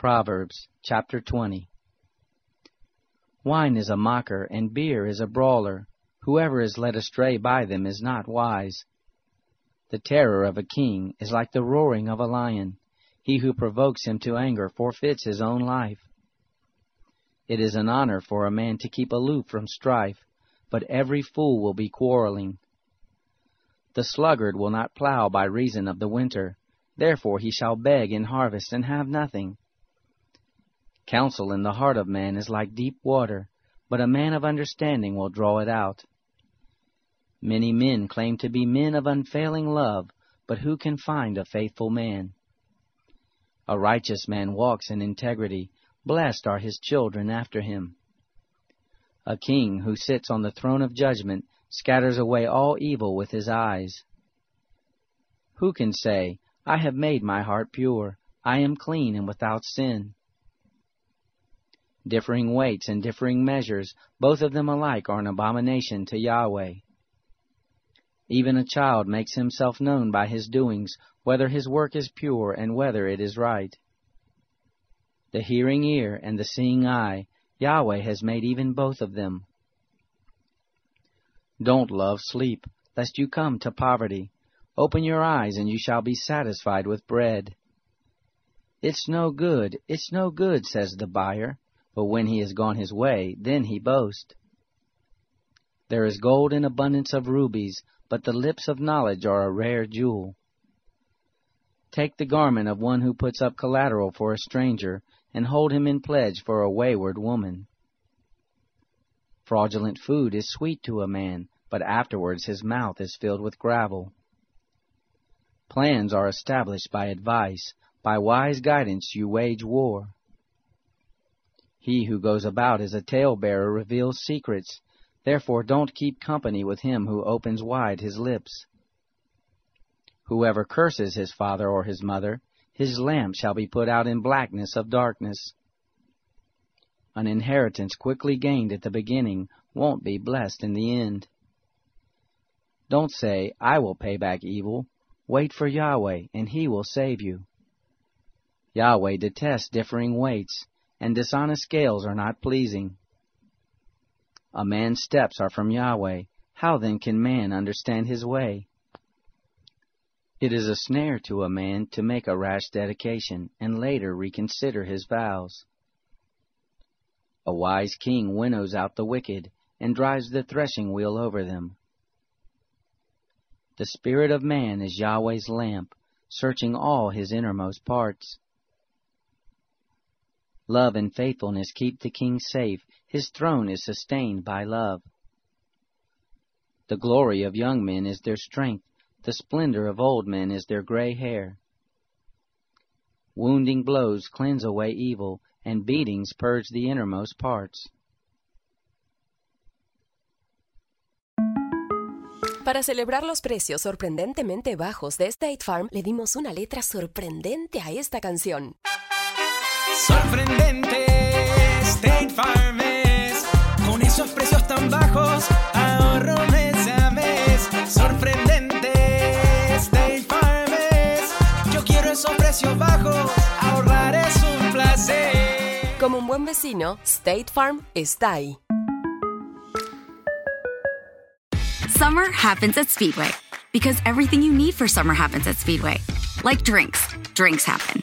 Proverbs chapter 20 Wine is a mocker, and beer is a brawler. Whoever is led astray by them is not wise. The terror of a king is like the roaring of a lion. He who provokes him to anger forfeits his own life. It is an honor for a man to keep aloof from strife, but every fool will be quarreling. The sluggard will not plow by reason of the winter, therefore he shall beg in harvest and have nothing. Counsel in the heart of man is like deep water, but a man of understanding will draw it out. Many men claim to be men of unfailing love, but who can find a faithful man? A righteous man walks in integrity, blessed are his children after him. A king who sits on the throne of judgment scatters away all evil with his eyes. Who can say, I have made my heart pure, I am clean and without sin? Differing weights and differing measures, both of them alike are an abomination to Yahweh. Even a child makes himself known by his doings, whether his work is pure and whether it is right. The hearing ear and the seeing eye, Yahweh has made even both of them. Don't love sleep, lest you come to poverty. Open your eyes, and you shall be satisfied with bread. It's no good, it's no good, says the buyer. But when he has gone his way, then he boasts. There is gold in abundance of rubies, but the lips of knowledge are a rare jewel. Take the garment of one who puts up collateral for a stranger, and hold him in pledge for a wayward woman. Fraudulent food is sweet to a man, but afterwards his mouth is filled with gravel. Plans are established by advice, by wise guidance you wage war. He who goes about as a talebearer reveals secrets. Therefore don't keep company with him who opens wide his lips. Whoever curses his father or his mother, his lamp shall be put out in blackness of darkness. An inheritance quickly gained at the beginning won't be blessed in the end. Don't say, I will pay back evil. Wait for Yahweh, and he will save you. Yahweh detests differing weights and dishonest scales are not pleasing. A man's steps are from Yahweh. How then can man understand his way? It is a snare to a man to make a rash dedication and later reconsider his vows. A wise king winnows out the wicked and drives the threshing wheel over them. The spirit of man is Yahweh's lamp, searching all his innermost parts. Love and faithfulness keep the king safe. His throne is sustained by love. The glory of young men is their strength. The splendor of old men is their gray hair. Wounding blows cleanse away evil, and beatings purge the innermost parts. Para celebrar los precios sorprendentemente bajos de State Farm, le dimos una letra sorprendente a esta canción. Sorprendente, State Farm es. Con esos precios tan bajos, ahorro mes a mes. Sorprendente, State Farm es. Yo quiero esos precios bajos, ahorrar es un placer. Como un buen vecino, State Farm está ahí. Summer happens at Speedway because everything you need for summer happens at Speedway Like drinks, drinks happen.